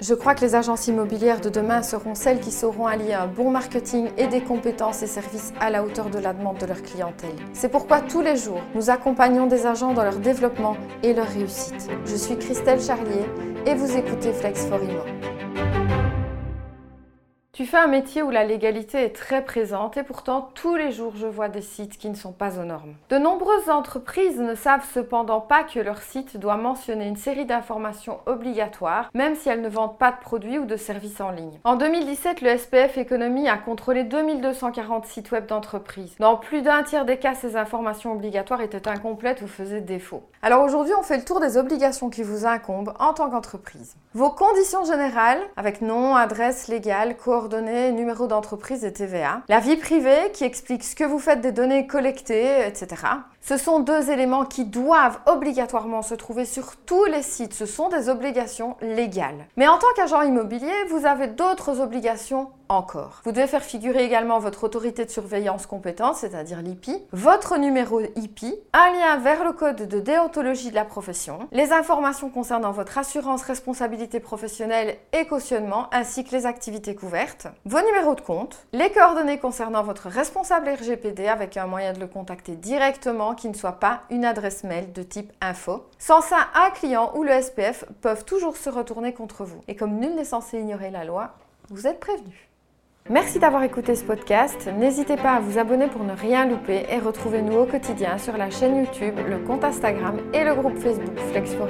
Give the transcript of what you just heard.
Je crois que les agences immobilières de demain seront celles qui sauront allier un bon marketing et des compétences et services à la hauteur de la demande de leur clientèle. C'est pourquoi tous les jours, nous accompagnons des agents dans leur développement et leur réussite. Je suis Christelle Charlier et vous écoutez Flex for tu fais un métier où la légalité est très présente et pourtant tous les jours je vois des sites qui ne sont pas aux normes. De nombreuses entreprises ne savent cependant pas que leur site doit mentionner une série d'informations obligatoires même si elles ne vendent pas de produits ou de services en ligne. En 2017, le SPF Economy a contrôlé 2240 sites web d'entreprises. Dans plus d'un tiers des cas, ces informations obligatoires étaient incomplètes ou faisaient défaut. Alors aujourd'hui, on fait le tour des obligations qui vous incombent en tant qu'entreprise. Vos conditions générales avec nom, adresse légale, coordonnées données, numéro d'entreprise et TVA. La vie privée qui explique ce que vous faites des données collectées, etc. Ce sont deux éléments qui doivent obligatoirement se trouver sur tous les sites. Ce sont des obligations légales. Mais en tant qu'agent immobilier, vous avez d'autres obligations Vous devez faire figurer également votre autorité de surveillance compétente, c'est-à-dire l'IPI, votre numéro IPI, un lien vers le code de déontologie de la profession, les informations concernant votre assurance responsabilité professionnelle et cautionnement, ainsi que les activités couvertes, vos numéros de compte, les coordonnées concernant votre responsable RGPD avec un moyen de le contacter directement qui ne soit pas une adresse mail de type info. Sans ça, un client ou le SPF peuvent toujours se retourner contre vous. Et comme nul n'est censé ignorer la loi, vous êtes prévenu. Merci d'avoir écouté ce podcast. N'hésitez pas à vous abonner pour ne rien louper et retrouvez-nous au quotidien sur la chaîne YouTube, le compte Instagram et le groupe Facebook Flex for